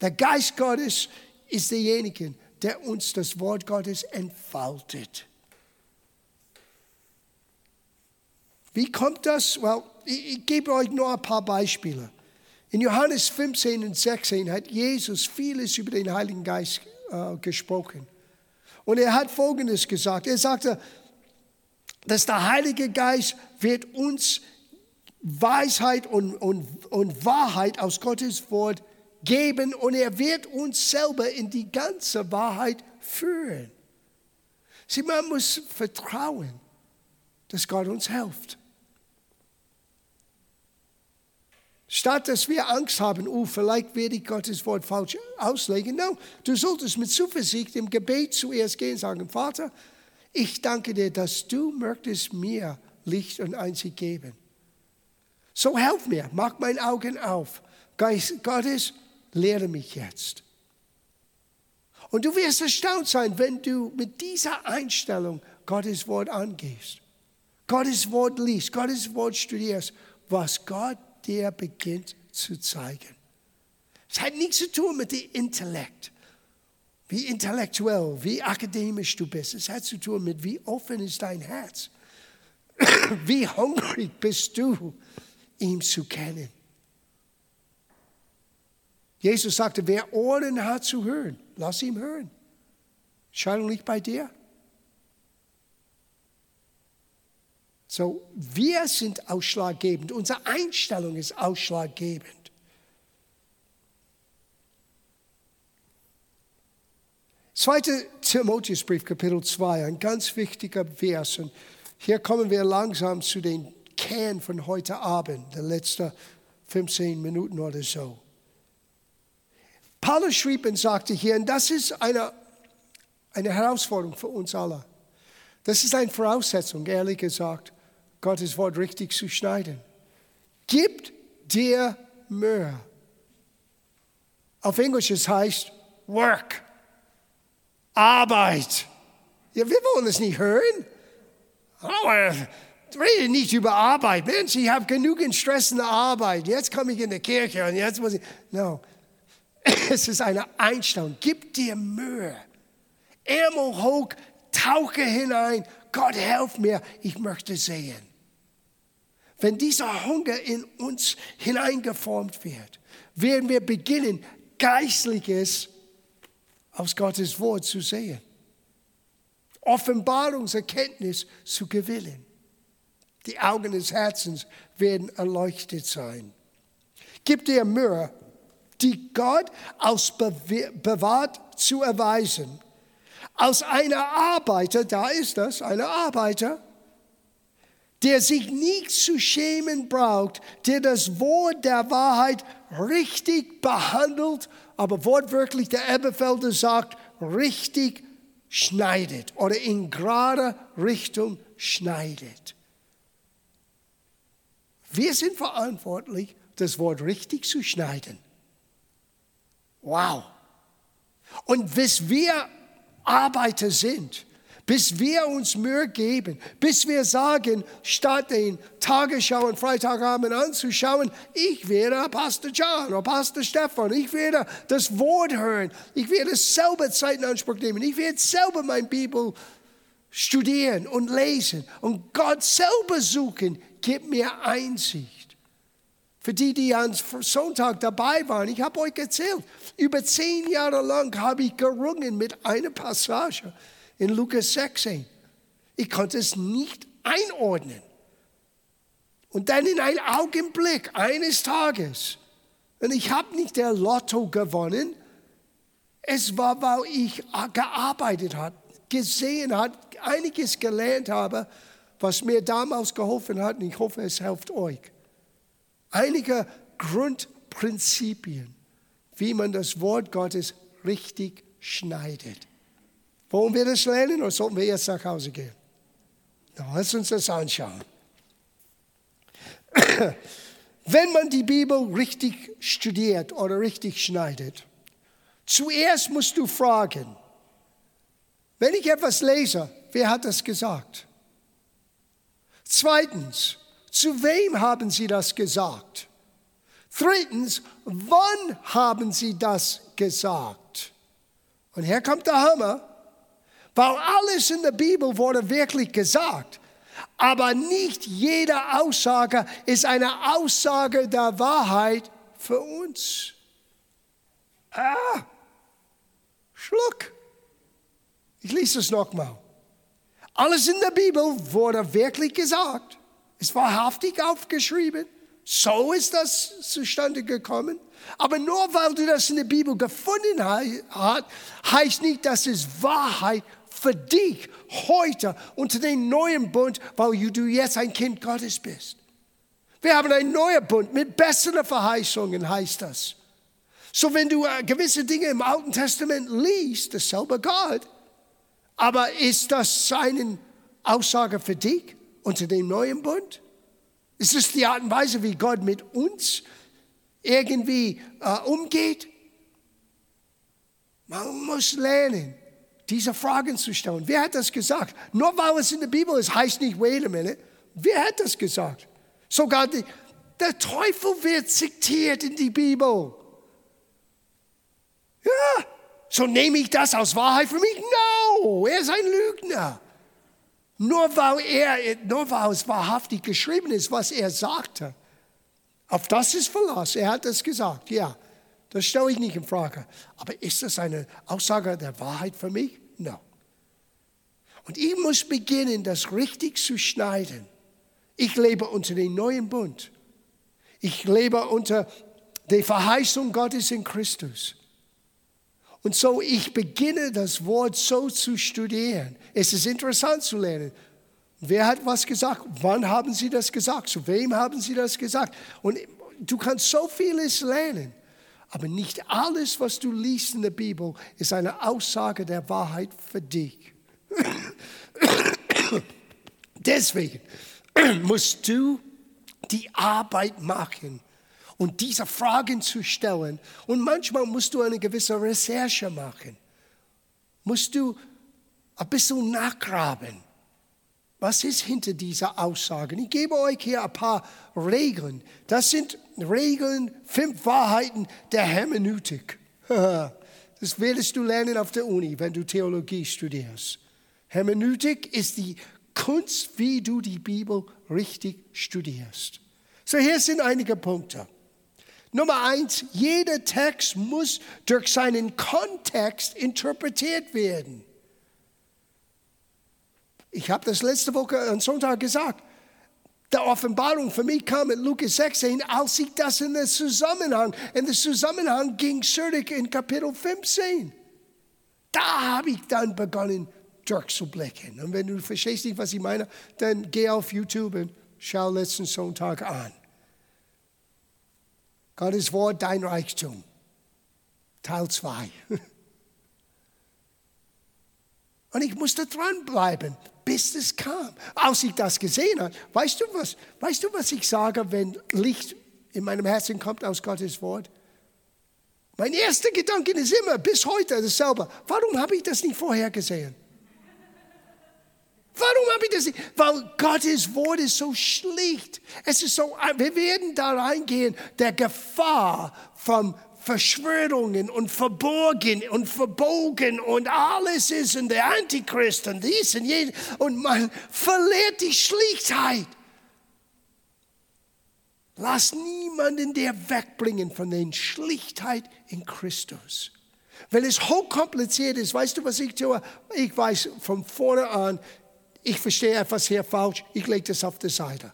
Der Geist Gottes ist derjenige, der uns das Wort Gottes entfaltet. Wie kommt das? Well, ich, ich gebe euch nur ein paar Beispiele. In Johannes 15 und 16 hat Jesus vieles über den Heiligen Geist äh, gesprochen. Und er hat Folgendes gesagt. Er sagte, dass der Heilige Geist wird uns Weisheit und, und, und Wahrheit aus Gottes Wort geben und er wird uns selber in die ganze Wahrheit führen. Sieh, man muss vertrauen, dass Gott uns hilft. Statt dass wir Angst haben, oh, vielleicht werde ich Gottes Wort falsch auslegen. No, du solltest mit Zuversicht im Gebet zuerst gehen und sagen, Vater, ich danke dir, dass du möchtest mir Licht und Einsicht geben. So helf mir, mach meine Augen auf. Geist Gottes, lehre mich jetzt. Und du wirst erstaunt sein, wenn du mit dieser Einstellung Gottes Wort angehst. Gottes Wort liest, Gottes Wort studierst, was Gott dir beginnt zu zeigen. Es hat nichts zu tun mit dem Intellekt, wie intellektuell, wie akademisch du bist. Es hat zu tun mit, wie offen ist dein Herz. Wie hungrig bist du, ihm zu kennen. Jesus sagte, wer Ohren hat zu hören, lass ihn hören. Scheint nicht bei dir. So, wir sind ausschlaggebend. Unsere Einstellung ist ausschlaggebend. Zweite Timotheusbrief, Kapitel 2, ein ganz wichtiger Vers. Und hier kommen wir langsam zu den Kern von heute Abend, der letzten 15 Minuten oder so. Paulus schrieb und sagte hier, und das ist eine, eine Herausforderung für uns alle. Das ist eine Voraussetzung, ehrlich gesagt. Gottes Wort richtig zu schneiden. Gib dir Mühe. Auf Englisch es heißt Work. Arbeit. Ja, wir wollen es nicht hören. Oh, rede nicht über Arbeit. Mensch, ich habe genügend Stress in der Arbeit. Jetzt komme ich in die Kirche und jetzt muss ich. No. Es ist eine Einstellung. Gib dir Mühe. Ärmel hoch, tauche hinein. Gott, helf mir. Ich möchte sehen. wenn dieser Hunger in uns hineingeformt wird, werden wir beginnen, Geistliches aus Gottes Wort zu sehen. Offenbarungserkenntnis zu gewinnen. Die Augen des Herzens werden erleuchtet sein. Gib dir Mühe, die Gott als bewahrt zu erweisen. Als einer Arbeiter, da ist das, eine Arbeiter, der sich nicht zu schämen braucht, der das Wort der Wahrheit richtig behandelt, aber wortwörtlich der Eberfelder sagt, richtig schneidet oder in gerade Richtung schneidet. Wir sind verantwortlich, das Wort richtig zu schneiden. Wow. Und bis wir Arbeiter sind, bis wir uns Mühe geben, bis wir sagen, statt den Tagesschau und Freitagabend anzuschauen, ich werde Pastor John oder Pastor Stefan, ich werde das Wort hören, ich werde selber Zeit in Anspruch nehmen, ich werde selber mein Bibel studieren und lesen und Gott selber suchen, gib mir Einsicht. Für die, die am Sonntag dabei waren, ich habe euch erzählt, über zehn Jahre lang habe ich gerungen mit einer Passage in Lukas 16. Ich konnte es nicht einordnen. Und dann in einem Augenblick eines Tages, und ich habe nicht der Lotto gewonnen, es war, weil ich gearbeitet habe, gesehen habe, einiges gelernt habe, was mir damals geholfen hat, und ich hoffe, es hilft euch. Einige Grundprinzipien, wie man das Wort Gottes richtig schneidet. Wollen wir das lernen oder sollten wir jetzt nach Hause gehen? Na, lass uns das anschauen. Wenn man die Bibel richtig studiert oder richtig schneidet, zuerst musst du fragen, wenn ich etwas lese, wer hat das gesagt? Zweitens, zu wem haben sie das gesagt? Drittens, wann haben sie das gesagt? Und hier kommt der Hammer. Weil alles in der Bibel wurde wirklich gesagt. Aber nicht jede Aussage ist eine Aussage der Wahrheit für uns. Ah, Schluck. Ich lese es nochmal. Alles in der Bibel wurde wirklich gesagt. War wahrhaftig aufgeschrieben. So ist das zustande gekommen. Aber nur weil du das in der Bibel gefunden hast, heißt nicht, dass es Wahrheit für dich heute unter den neuen Bund, weil du jetzt ein Kind Gottes bist. Wir haben einen neuen Bund mit besseren Verheißungen, heißt das. So, wenn du äh, gewisse Dinge im Alten Testament liest, dasselbe Gott, aber ist das seine Aussage für dich unter dem neuen Bund? Ist das die Art und Weise, wie Gott mit uns irgendwie äh, umgeht? Man muss lernen, diese Fragen zu stellen. Wer hat das gesagt? Nur weil es in der Bibel ist, heißt nicht, wait a minute. Wer hat das gesagt? Sogar die, der Teufel wird zitiert in die Bibel. Ja, so nehme ich das als Wahrheit für mich? No, er ist ein Lügner. Nur weil, er, nur weil es wahrhaftig geschrieben ist, was er sagte. Auf das ist Verlass. Er hat es gesagt, ja. Das stelle ich nicht in Frage. Aber ist das eine Aussage der Wahrheit für mich? No. Und ich muss beginnen, das richtig zu schneiden. Ich lebe unter dem neuen Bund. Ich lebe unter der Verheißung Gottes in Christus. Und so ich beginne das Wort so zu studieren. Es ist interessant zu lernen. Wer hat was gesagt? Wann haben sie das gesagt? Zu wem haben sie das gesagt? Und du kannst so vieles lernen. Aber nicht alles, was du liest in der Bibel, ist eine Aussage der Wahrheit für dich. Deswegen musst du die Arbeit machen und diese Fragen zu stellen. Und manchmal musst du eine gewisse Recherche machen. Musst du ein bisschen nachgraben. Was ist hinter dieser Aussage? Ich gebe euch hier ein paar Regeln. Das sind Regeln, fünf Wahrheiten der Hermeneutik. Das wirst du lernen auf der Uni, wenn du Theologie studierst. Hermeneutik ist die Kunst, wie du die Bibel richtig studierst. So, hier sind einige Punkte. Nummer eins, jeder Text muss durch seinen Kontext interpretiert werden. Ich habe das letzte Woche am Sonntag gesagt. Der Offenbarung für mich kam in Lukas 16, als ich das in den Zusammenhang, in den Zusammenhang ging zurück in Kapitel 15. Da habe ich dann begonnen durchzublicken. Und wenn du verstehst nicht, was ich meine, dann geh auf YouTube und schau letzten Sonntag an. Gottes Wort, dein Reichtum. Teil 2. Und ich musste dranbleiben, bis es kam. Als ich das gesehen habe, weißt du was, weißt du, was ich sage, wenn Licht in meinem Herzen kommt aus Gottes Wort? Mein erster Gedanke ist immer, bis heute dasselbe. Warum habe ich das nicht vorher gesehen? Warum habe ich das nicht? Weil Gottes Wort ist so schlicht. Es ist so, wir werden da reingehen, der Gefahr von Verschwörungen und Verborgen und Verbogen und alles ist in der Antichrist und dies und jenes und man verliert die Schlichtheit. Lass niemanden der wegbringen von der Schlichtheit in Christus. Wenn es hochkompliziert ist, weißt du, was ich tue? Ich weiß von vorne an, ich verstehe etwas hier falsch, ich lege das auf die Seite.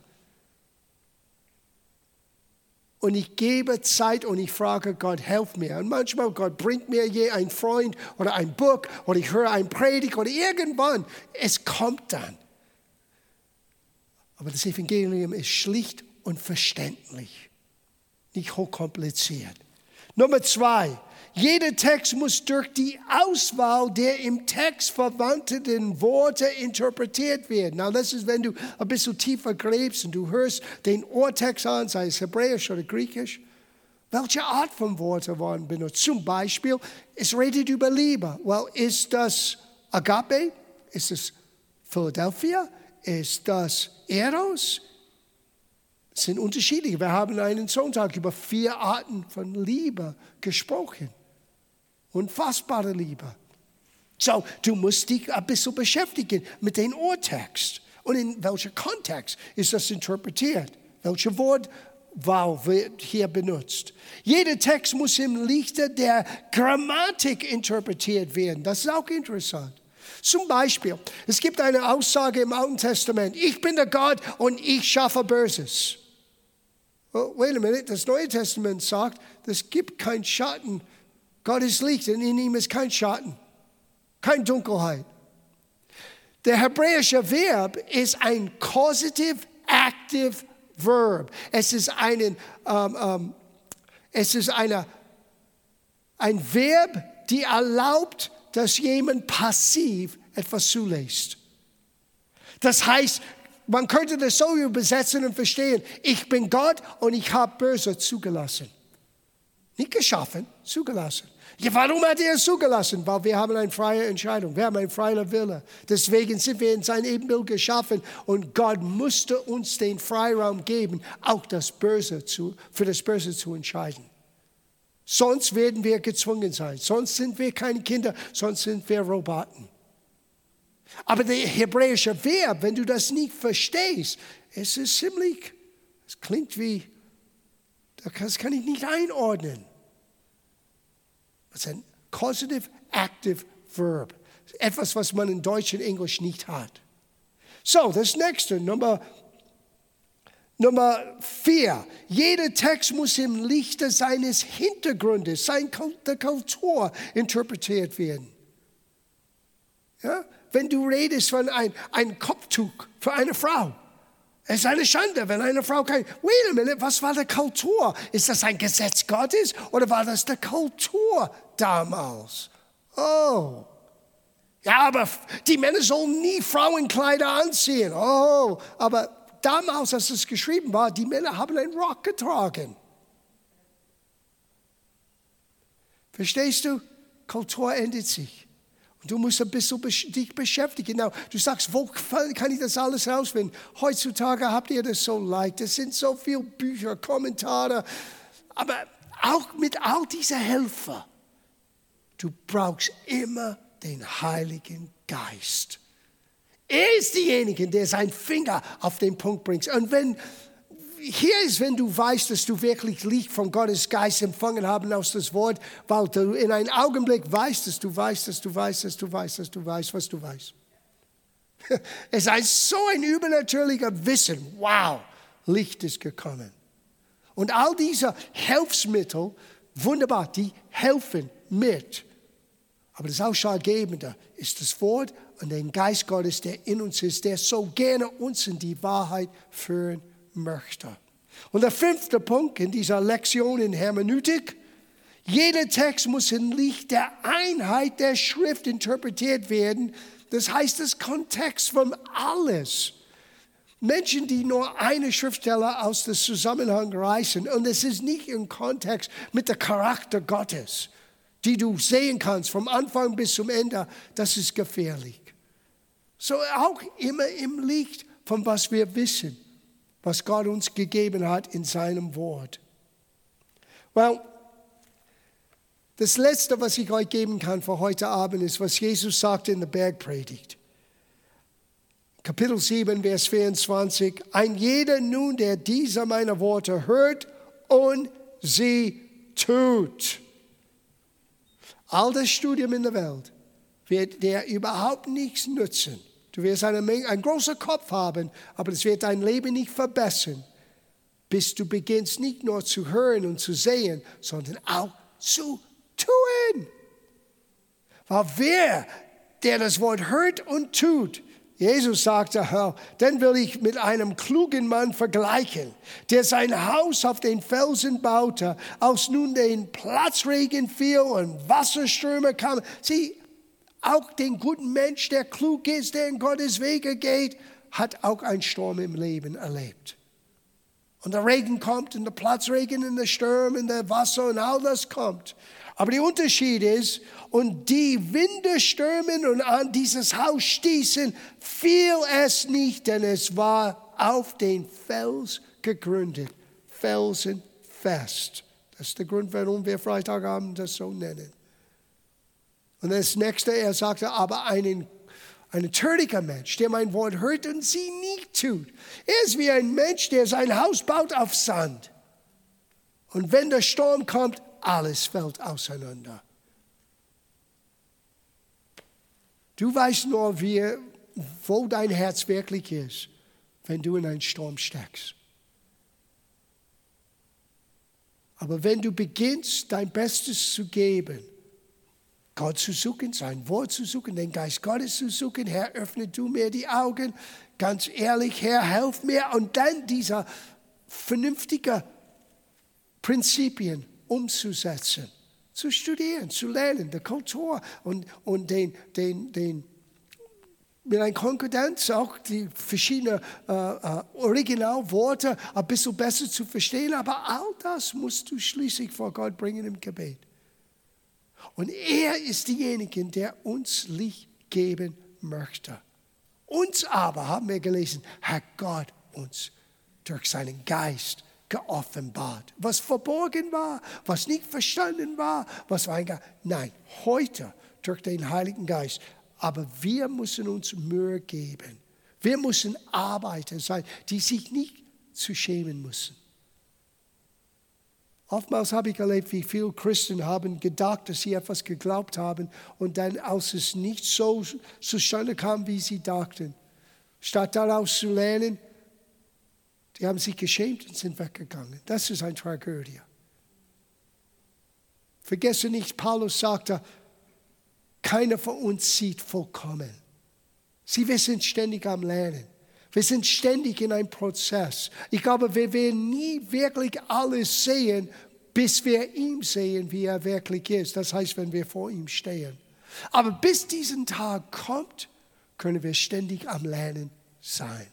Und ich gebe Zeit und ich frage Gott, helf mir. Und manchmal Gott bringt mir je ein Freund oder ein Buch oder ich höre ein Predigt oder irgendwann. Es kommt dann. Aber das Evangelium ist schlicht und verständlich, nicht hochkompliziert. Nummer zwei, jeder Text muss durch die Auswahl der im Text verwandten Worte interpretiert werden. Na, das ist, wenn du ein bisschen tiefer gräbst und du hörst den Urtext an, sei es Hebräisch oder Griechisch. Welche Art von Worte waren benutzt? Zum Beispiel, es redet über Liebe. Well, ist das Agape? Ist das Philadelphia? Ist das Eros? Sind unterschiedliche. Wir haben einen Sonntag über vier Arten von Liebe gesprochen. Unfassbare Liebe. So, du musst dich ein bisschen beschäftigen mit dem Urtext. Und in welchem Kontext ist das interpretiert? Welche Wortwahl wird hier benutzt? Jeder Text muss im Lichte der Grammatik interpretiert werden. Das ist auch interessant. Zum Beispiel, es gibt eine Aussage im Alten Testament, ich bin der Gott und ich schaffe Böses. Oh, wait a minute, das Neue Testament sagt, es gibt kein Schatten Gott ist Licht und in ihm ist kein Schatten, keine Dunkelheit. Der hebräische Verb ist ein causative active verb. Es ist, einen, ähm, ähm, es ist eine, ein Verb, die erlaubt, dass jemand passiv etwas zulässt. Das heißt, man könnte das so übersetzen und verstehen, ich bin Gott und ich habe Böse zugelassen. Nicht geschaffen, zugelassen. Ja, warum hat er es zugelassen? Weil wir haben eine freie Entscheidung, wir haben einen freien Wille. Deswegen sind wir in sein Ebenbild geschaffen und Gott musste uns den Freiraum geben, auch das Böse zu, für das Böse zu entscheiden. Sonst werden wir gezwungen sein. Sonst sind wir keine Kinder, sonst sind wir Roboten. Aber der hebräische Verb, wenn du das nicht verstehst, es ist ziemlich, es klingt wie das kann ich nicht einordnen. Das ist ein causative active verb. Etwas, was man in Deutsch und Englisch nicht hat. So, das nächste, Nummer, Nummer vier. Jeder Text muss im Lichte seines Hintergrundes, seiner Kultur interpretiert werden. Ja? Wenn du redest von ein, ein Kopftuch für eine Frau, es ist eine Schande, wenn eine Frau kein. Wait a minute, was war die Kultur? Ist das ein Gesetz Gottes oder war das die Kultur damals? Oh. Ja, aber die Männer sollen nie Frauenkleider anziehen. Oh, aber damals, als es geschrieben war, die Männer haben einen Rock getragen. Verstehst du? Kultur ändert sich. Und du musst ein bisschen dich beschäftigen. Now, du sagst, wo kann ich das alles rausfinden? Heutzutage habt ihr das so leicht. Es sind so viele Bücher, Kommentare. Aber auch mit all diesen Helfer, du brauchst immer den Heiligen Geist. Er ist derjenige, der seinen Finger auf den Punkt bringt. Und wenn hier ist, wenn du weißt, dass du wirklich Licht von Gottes Geist empfangen haben aus das Wort, weil du in einem Augenblick weißt, dass du weißt, dass du weißt, dass du weißt, dass du weißt, was du weißt. Es ist so ein übernatürlicher Wissen. Wow, Licht ist gekommen. Und all diese Hilfsmittel, wunderbar, die helfen mit. Aber das Ausschlaggebende ist das Wort und der Geist Gottes, der in uns ist, der so gerne uns in die Wahrheit führen möchte. Und der fünfte Punkt in dieser Lektion in Hermeneutik, jeder Text muss im Licht der Einheit der Schrift interpretiert werden. Das heißt, das Kontext von alles. Menschen, die nur eine Schriftsteller aus dem Zusammenhang reißen, und es ist nicht im Kontext mit dem Charakter Gottes, die du sehen kannst vom Anfang bis zum Ende, das ist gefährlich. So auch immer im Licht von was wir wissen was Gott uns gegeben hat in seinem Wort. Well, das Letzte, was ich euch geben kann für heute Abend, ist, was Jesus sagte in der Bergpredigt. Kapitel 7, Vers 24. Ein jeder nun, der diese meine Worte hört und sie tut. All das Studium in der Welt wird dir überhaupt nichts nützen Du wirst eine Menge, einen großen Kopf haben, aber es wird dein Leben nicht verbessern, bis du beginnst nicht nur zu hören und zu sehen, sondern auch zu tun. Weil wer, der das Wort hört und tut, Jesus sagte, oh, dann will ich mit einem klugen Mann vergleichen, der sein Haus auf den Felsen baute, aus nun den Platzregen fiel und Wasserströme kamen. Sieh, auch den guten Mensch, der klug ist, der in Gottes Wege geht, hat auch einen Sturm im Leben erlebt. Und der Regen kommt und der Platzregen und der Sturm und der Wasser und all das kommt. Aber der Unterschied ist, und die Winde stürmen und an dieses Haus stießen, fiel es nicht, denn es war auf den Fels gegründet. Felsenfest. Das ist der Grund, warum wir Freitagabend das so nennen. Und das nächste, er sagte, aber einen, ein töriger Mensch, der mein Wort hört und sie nicht tut. Er ist wie ein Mensch, der sein Haus baut auf Sand. Und wenn der Sturm kommt, alles fällt auseinander. Du weißt nur, wie, wo dein Herz wirklich ist, wenn du in einen Sturm steckst. Aber wenn du beginnst, dein Bestes zu geben, Gott zu suchen, sein Wort zu suchen, den Geist Gottes zu suchen. Herr, öffne du mir die Augen. Ganz ehrlich, Herr, helf mir. Und dann diese vernünftigen Prinzipien umzusetzen, zu studieren, zu lernen, die Kultur und, und den, den, den, mit einer Konkordanz auch die verschiedenen äh, äh, Originalworte ein bisschen besser zu verstehen. Aber all das musst du schließlich vor Gott bringen im Gebet. Und er ist derjenige, der uns Licht geben möchte. Uns aber, haben wir gelesen, hat Gott uns durch seinen Geist geoffenbart. Was verborgen war, was nicht verstanden war, was war ein Nein, heute durch den Heiligen Geist. Aber wir müssen uns Mühe geben. Wir müssen Arbeiter sein, die sich nicht zu schämen müssen. Oftmals habe ich erlebt, wie viele Christen haben gedacht, dass sie etwas geglaubt haben und dann, als es nicht so zustande kam, wie sie dachten, statt daraus zu lernen, die haben sich geschämt und sind weggegangen. Das ist eine Tragödie. Vergesse nicht, Paulus sagte, keiner von uns sieht vollkommen. Sie, wir sind ständig am Lernen. Wir sind ständig in einem Prozess. Ich glaube, wir werden nie wirklich alles sehen, bis wir ihn sehen, wie er wirklich ist. Das heißt, wenn wir vor ihm stehen. Aber bis diesen Tag kommt, können wir ständig am Lernen sein.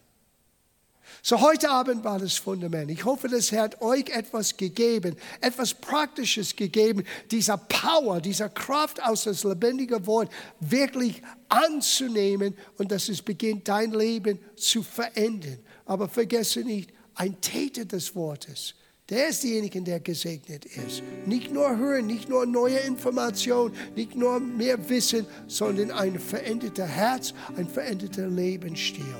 So heute Abend war das Fundament. Ich hoffe, das hat euch etwas gegeben, etwas Praktisches gegeben, dieser Power, dieser Kraft aus das lebendige Wort wirklich anzunehmen und dass es beginnt, dein Leben zu verändern. Aber vergesse nicht, ein Täter des Wortes, Der ist derjenige, der gesegnet ist. Nicht nur hören, nicht nur neue Informationen, nicht nur mehr Wissen, sondern ein veränderter Herz, ein veränderter Lebensstil.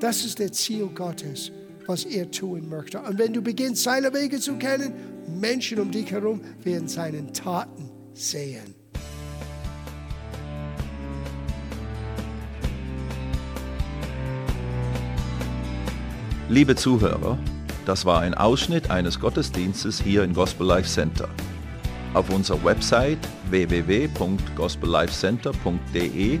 Das ist das Ziel Gottes, was er tun möchte. Und wenn du beginnst, seine Wege zu kennen, Menschen um dich herum werden seine Taten sehen. Liebe Zuhörer, das war ein Ausschnitt eines Gottesdienstes hier im Gospel Life Center. Auf unserer Website www.gospellifecenter.de